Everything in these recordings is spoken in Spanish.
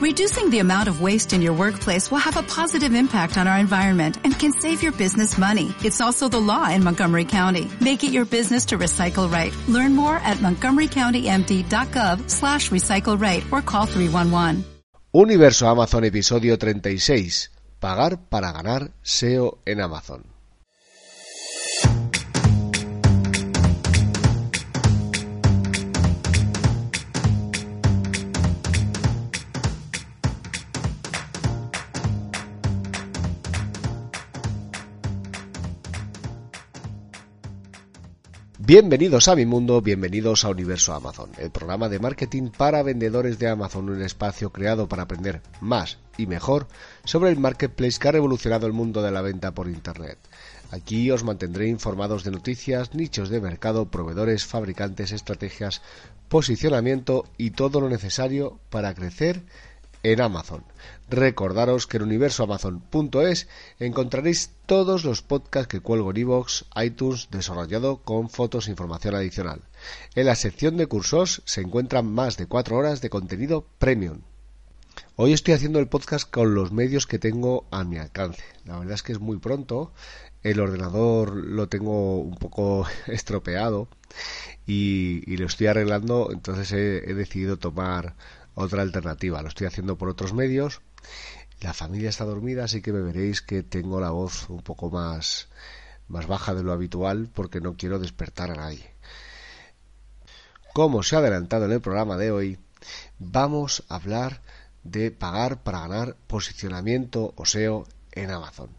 Reducing the amount of waste in your workplace will have a positive impact on our environment and can save your business money. It's also the law in Montgomery County. Make it your business to recycle right. Learn more at montgomerycountymd.gov slash recycle right or call 311. Universo Amazon episodio 36. Pagar para ganar SEO en Amazon. Bienvenidos a mi mundo, bienvenidos a Universo Amazon, el programa de marketing para vendedores de Amazon, un espacio creado para aprender más y mejor sobre el marketplace que ha revolucionado el mundo de la venta por Internet. Aquí os mantendré informados de noticias, nichos de mercado, proveedores, fabricantes, estrategias, posicionamiento y todo lo necesario para crecer en Amazon. Recordaros que en universoamazon.es encontraréis todos los podcasts que cuelgo en iVoox, iTunes, desarrollado con fotos e información adicional. En la sección de cursos se encuentran más de cuatro horas de contenido premium. Hoy estoy haciendo el podcast con los medios que tengo a mi alcance. La verdad es que es muy pronto. El ordenador lo tengo un poco estropeado y, lo estoy arreglando. Entonces he decidido tomar otra alternativa. Lo estoy haciendo por otros medios. La familia está dormida, así que me veréis que tengo la voz un poco más, más baja de lo habitual porque no quiero despertar a nadie. Como se ha adelantado en el programa de hoy, vamos a hablar de pagar para ganar posicionamiento o SEO en Amazon.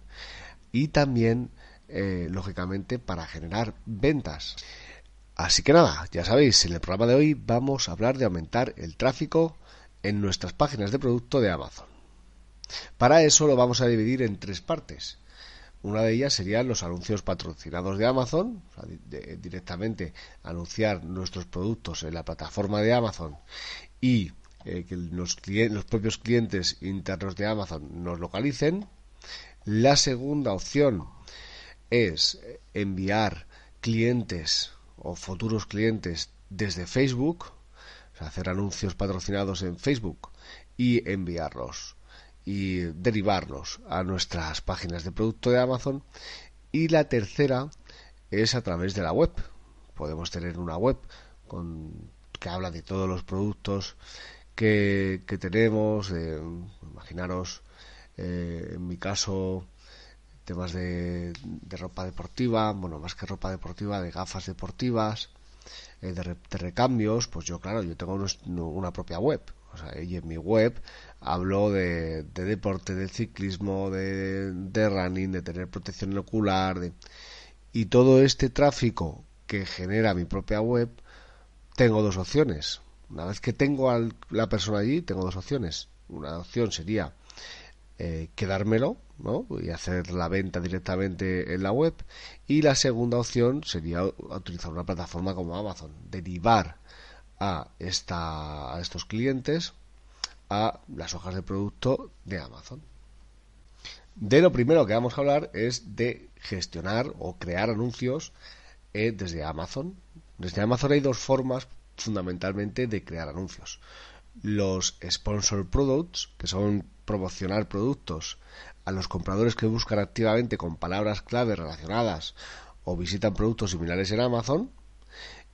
Y también, eh, lógicamente, para generar ventas. Así que nada, ya sabéis, en el programa de hoy vamos a hablar de aumentar el tráfico en nuestras páginas de producto de Amazon. Para eso lo vamos a dividir en tres partes. Una de ellas serían los anuncios patrocinados de Amazon, directamente anunciar nuestros productos en la plataforma de Amazon y eh, que los, los propios clientes internos de Amazon nos localicen. La segunda opción es enviar clientes o futuros clientes desde Facebook, hacer anuncios patrocinados en Facebook y enviarlos y derivarlos a nuestras páginas de producto de Amazon. Y la tercera es a través de la web. Podemos tener una web con, que habla de todos los productos que, tenemos. imaginaros, eh, en mi caso, temas de, de ropa deportiva, bueno, más que ropa deportiva, de gafas deportivas eh, de, recambios, pues yo, claro, yo tengo una propia web. O sea, y en mi web hablo de, deporte, de ciclismo, de, de, running, de tener protección ocular. De... Y todo este tráfico que genera mi propia web, tengo dos opciones. Una vez que tengo a la persona allí, tengo dos opciones. Una opción sería eh, quedármelo ¿no? y hacer la venta directamente en la web. Y la segunda opción sería utilizar una plataforma como Amazon, derivar a, esta, a estos clientes a las hojas de producto de Amazon. De lo primero que vamos a hablar es de gestionar o crear anuncios eh, desde Amazon. Desde Amazon hay dos formas fundamentalmente de crear anuncios. Los sponsor products, que son promocionar productos a los compradores que buscan activamente con palabras clave relacionadas o visitan productos similares en Amazon.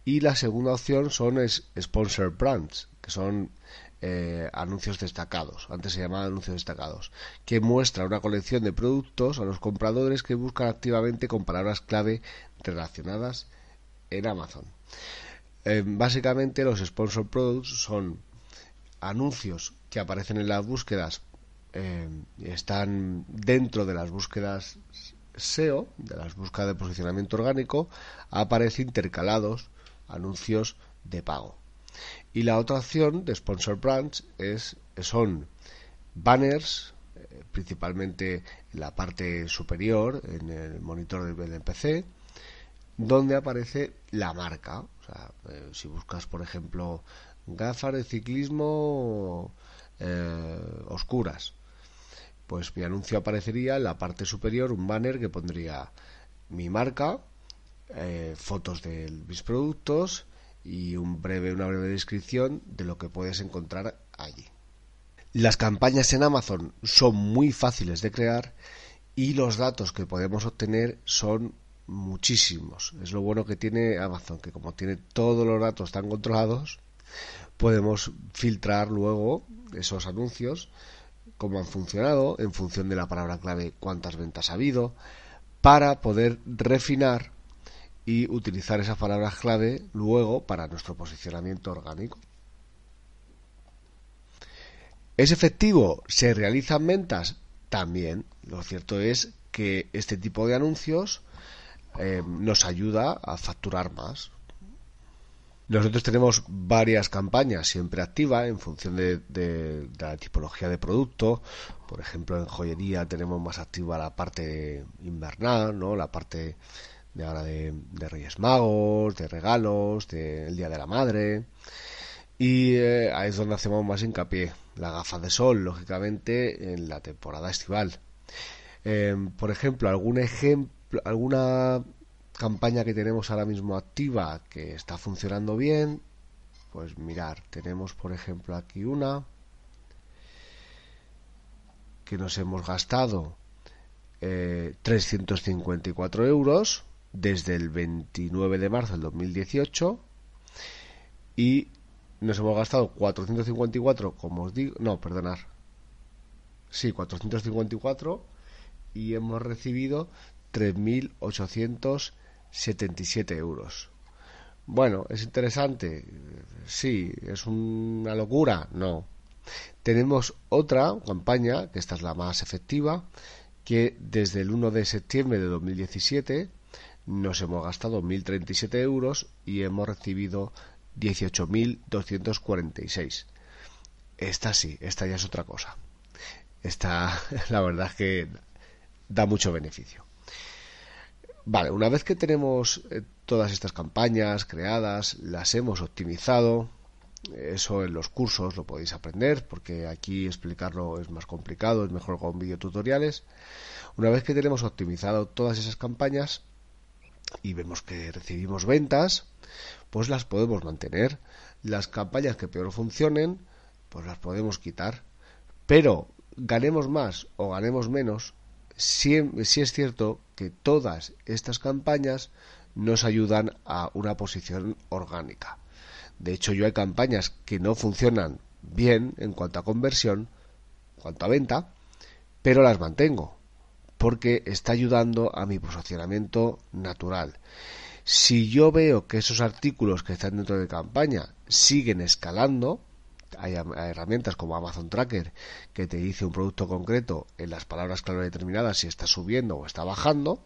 Y la segunda opción son sponsor brands, que son eh, anuncios destacados, antes se llamaban anuncios destacados, que muestra una colección de productos a los compradores que buscan activamente con palabras clave relacionadas en Amazon. Eh, básicamente los sponsor products son anuncios que aparecen en las búsquedas eh, están dentro de las búsquedas SEO, de las búsquedas de posicionamiento orgánico, aparece intercalados anuncios de pago. Y la otra opción de Sponsor Brands es, son banners, eh, principalmente en la parte superior, en el monitor del PC, donde aparece la marca. Eh, si buscas, por ejemplo, gafas de ciclismo oscuras, pues mi anuncio aparecería en la parte superior un banner que pondría mi marca, eh, fotos de mis productos y un breve, una breve descripción de lo que puedes encontrar allí. Las campañas en Amazon son muy fáciles de crear y los datos que podemos obtener son muchísimos. Es lo bueno que tiene Amazon, que como tiene todos los datos tan controlados, podemos filtrar luego esos anuncios, cómo han funcionado, en función de la palabra clave, cuántas ventas ha habido, para poder refinar y utilizar esas palabras clave luego para nuestro posicionamiento orgánico. ¿Es efectivo? ¿Se realizan ventas? También. Lo cierto es que este tipo de anuncios eh, nos ayuda a facturar más. Nosotros tenemos varias campañas siempre activas en función de, la tipología de producto. Por ejemplo, en joyería tenemos más activa la parte invernal, ¿no? La parte de ahora de, Reyes Magos, de regalos, del Día de la Madre. Y eh, ahí es donde hacemos más hincapié. La gafa de sol, lógicamente, en la temporada estival. Em, por ejemplo, algún ejemplo, alguna campaña que tenemos ahora mismo activa que está funcionando bien, pues mirar, tenemos por ejemplo aquí una que nos hemos gastado 354 eh, euros desde el 29 de marzo del 2018 y nos hemos gastado 454, como os digo, no, perdonar. Sí, 454 y hemos recibido 3.877 euros. Bueno, ¿es interesante? Sí. ¿Es una locura? No. Tenemos otra campaña, que esta es la más efectiva, que desde el 1 de septiembre de 2017 nos hemos gastado 1.037 euros y hemos recibido 18.246. Esta sí, esta ya es otra cosa. Esta, la verdad es que da mucho beneficio. Vale, una vez que tenemos eh, todas estas campañas creadas, las hemos optimizado, eso en los cursos lo podéis aprender porque aquí explicarlo es más complicado, es mejor con videotutoriales. Una vez que tenemos optimizado todas esas campañas y vemos que recibimos ventas, pues las podemos mantener. Las campañas que peor funcionen, pues las podemos quitar. Pero ganemos más o ganemos menos, sí, es cierto que todas estas campañas nos ayudan a una posición orgánica. De hecho, yo hay campañas que no funcionan bien en cuanto a conversión, en cuanto a venta, pero las mantengo porque está ayudando a mi posicionamiento natural. Si yo veo que esos artículos que están dentro de campaña siguen escalando, hay, herramientas como Amazon Tracker que te dice un producto concreto en las palabras clave determinadas si está subiendo o está bajando,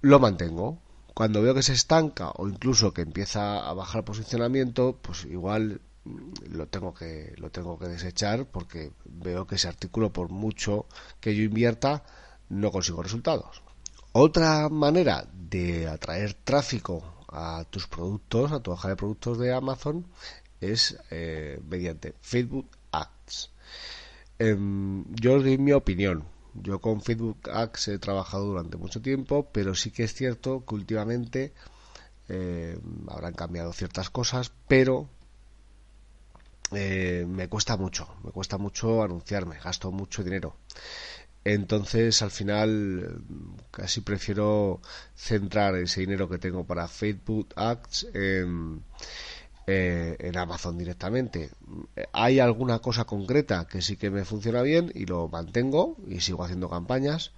lo mantengo. Cuando veo que se estanca o incluso que empieza a bajar posicionamiento, pues igual mm, lo tengo que lo tengo que desechar porque veo que ese artículo por mucho que yo invierta no consigo resultados. Otra manera de atraer tráfico a tus productos, a tu hoja de productos de Amazon, es eh, mediante Facebook Ads. Em, yo os doy mi opinión. Yo con Facebook Ads he trabajado durante mucho tiempo, pero sí que es cierto que últimamente eh, habrán cambiado ciertas cosas, pero eh, me cuesta mucho, me cuesta mucho anunciarme, gasto mucho dinero. Entonces, al final, casi prefiero centrar ese dinero que tengo para Facebook Ads en, eh, en Amazon directamente. Hay alguna cosa concreta que sí que me funciona bien y lo mantengo y sigo haciendo campañas,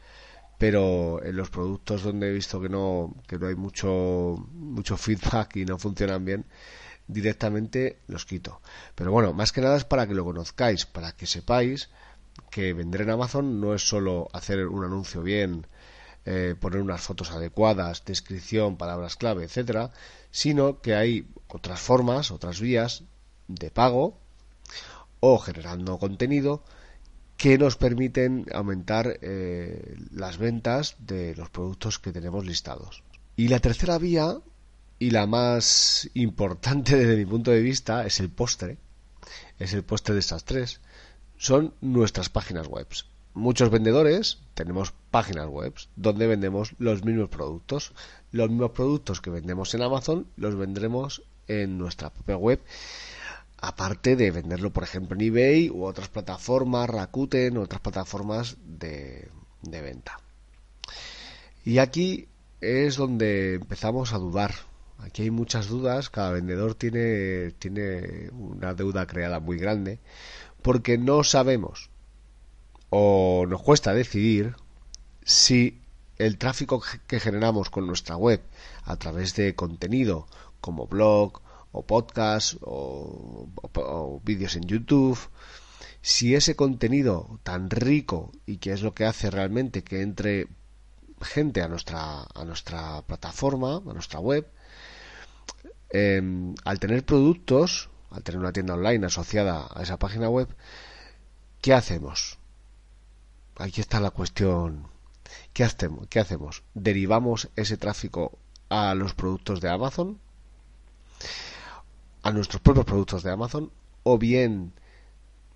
pero en los productos donde he visto que no, que no hay mucho, mucho feedback y no funcionan bien, directamente los quito. Pero bueno, más que nada es para que lo conozcáis, para que sepáis que vender en Amazon no es solo hacer un anuncio bien, eh, poner unas fotos adecuadas, descripción, palabras clave, etcétera, sino que hay otras formas, otras vías de pago o generando contenido que nos permiten aumentar eh, las ventas de los productos que tenemos listados. Y la tercera vía y la más importante desde mi punto de vista es el postre, es el postre de estas tres, son nuestras páginas web. Muchos vendedores tenemos páginas web donde vendemos los mismos productos. Los mismos productos que vendemos en Amazon los vendremos en nuestra propia web aparte de venderlo, por ejemplo, en eBay u otras plataformas, Rakuten, otras plataformas de, de venta. Y aquí es donde empezamos a dudar. Aquí hay muchas dudas, cada vendedor tiene, tiene una deuda creada muy grande, porque no sabemos o nos cuesta decidir si el tráfico que generamos con nuestra web a través de contenido como blog o podcast o, vídeos en YouTube, si ese contenido tan rico y que es lo que hace realmente que entre gente a nuestra, a nuestra plataforma, a nuestra web, em, al tener productos, al tener una tienda online asociada a esa página web, ¿qué hacemos? Aquí está la cuestión. ¿Qué hacemos? ¿Qué hacemos? ¿Derivamos ese tráfico a los productos de Amazon? ¿A nuestros propios productos de Amazon? ¿O bien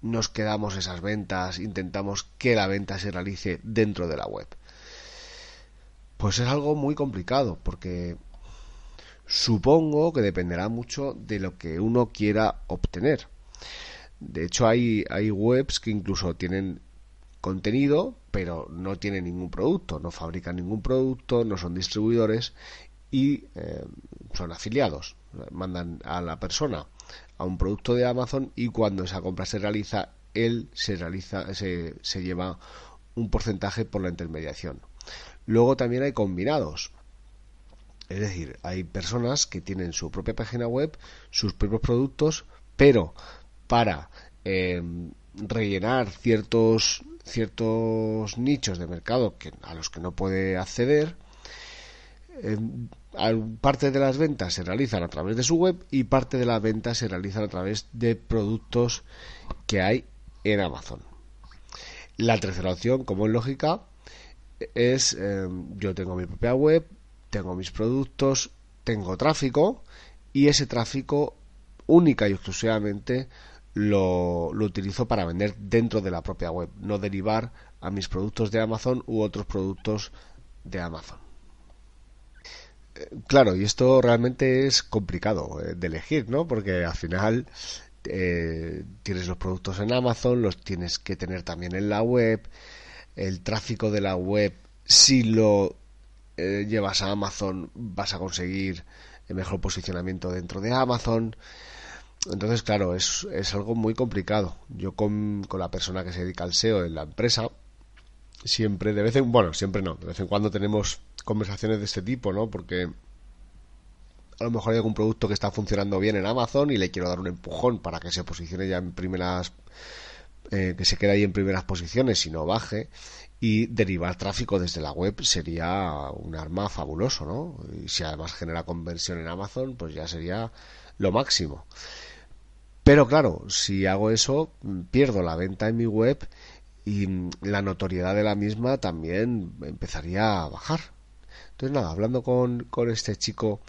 nos quedamos esas ventas, intentamos que la venta se realice dentro de la web? Pues es algo muy complicado porque supongo que dependerá mucho de lo que uno quiera obtener. De hecho, hay webs que incluso tienen contenido, pero no tienen ningún producto, no fabrican ningún producto, no son distribuidores y eh, son afiliados. Mandan a la persona a un producto de Amazon y cuando esa compra se realiza, él se realiza, se, se lleva un porcentaje por la intermediación. Luego también hay combinados. Es decir, hay personas que tienen su propia página web, sus propios productos, pero para eh, rellenar ciertos ciertos nichos de mercado que, a los que no puede acceder. Eh, parte de las ventas se realizan a través de su web y parte de las ventas se realizan a través de productos que hay en Amazon. La tercera opción, como es lógica, es eh, yo tengo mi propia web, tengo mis productos, tengo tráfico y ese tráfico única y exclusivamente lo, utilizo para vender dentro de la propia web, no derivar a mis productos de Amazon u otros productos de Amazon. Eh, claro, y esto realmente es complicado eh, de elegir, ¿no? Porque al final eh, tienes los productos en Amazon, los tienes que tener también en la web, el tráfico de la web, si lo llevas a Amazon, vas a conseguir el mejor posicionamiento dentro de Amazon. Entonces, claro, es, es algo muy complicado. Yo con, con, la persona que se dedica al SEO en la empresa, siempre, de vez en bueno, siempre no, de vez en cuando tenemos conversaciones de este tipo, ¿no? Porque a lo mejor hay algún producto que está funcionando bien en Amazon y le quiero dar un empujón para que se posicione ya en primeras, eh, que se quede ahí en primeras posiciones y no baje. Y derivar tráfico desde la web sería un arma fabuloso, ¿no? Y si además genera conversión en Amazon, pues ya sería lo máximo. Pero claro, si hago eso, pierdo la venta en mi web y la notoriedad de la misma también empezaría a bajar. Entonces nada, hablando con, con este chico,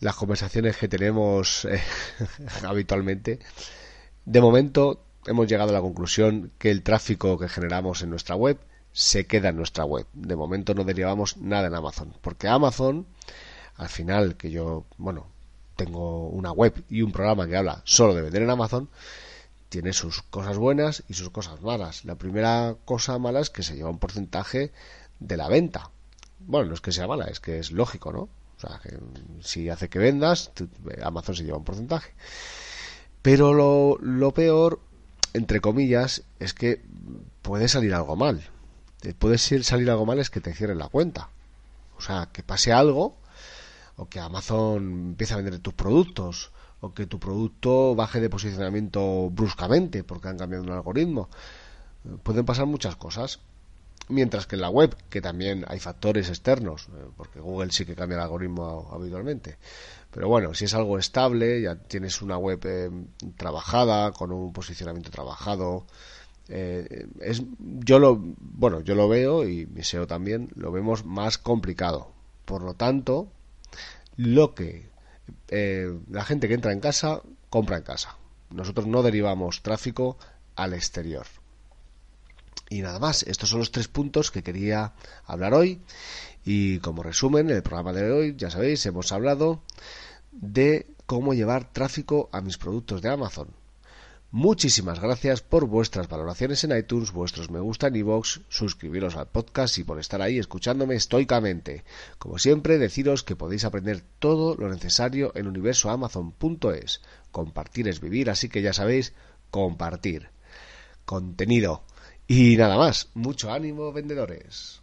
las conversaciones que tenemos eh, habitualmente, de momento hemos llegado a la conclusión que el tráfico que generamos en nuestra web se queda en nuestra web. De momento no derivamos nada en Amazon, porque Amazon, al final, que yo, bueno, tengo una web y un programa que habla solo de vender en Amazon, tiene sus cosas buenas y sus cosas malas. La primera cosa mala es que se lleva un porcentaje de la venta. Bueno, no es que sea mala, es que es lógico, ¿no? O sea, que si hace que vendas, Amazon se lleva un porcentaje. Pero lo, lo peor, entre comillas, es que puede salir algo mal. Puede salir algo mal es que te cierren la cuenta. O sea, que pase algo o que Amazon empiece a vender tus productos, o que tu producto baje de posicionamiento bruscamente porque han cambiado un algoritmo. Pueden pasar muchas cosas. Mientras que en la web, que también hay factores externos, eh, porque Google sí que cambia el algoritmo habitualmente. Pero bueno, si es algo estable, ya tienes una web eh, trabajada, con un posicionamiento trabajado, eh, es, yo lo, bueno, yo lo veo y mi SEO también lo vemos más complicado. Por lo tanto, lo que eh, la gente que entra en casa compra en casa. Nosotros no derivamos tráfico al exterior. Y nada más, estos son los tres puntos que quería hablar hoy. Y como resumen, en el programa de hoy, ya sabéis, hemos hablado de cómo llevar tráfico a mis productos de Amazon. Muchísimas gracias por vuestras valoraciones en iTunes, vuestros me gusta en iVoox, suscribiros al podcast y por estar ahí escuchándome estoicamente. Como siempre, deciros que podéis aprender todo lo necesario en universoamazon.es. Compartir es vivir, así que ya sabéis, compartir. Contenido. Y nada más, mucho ánimo vendedores.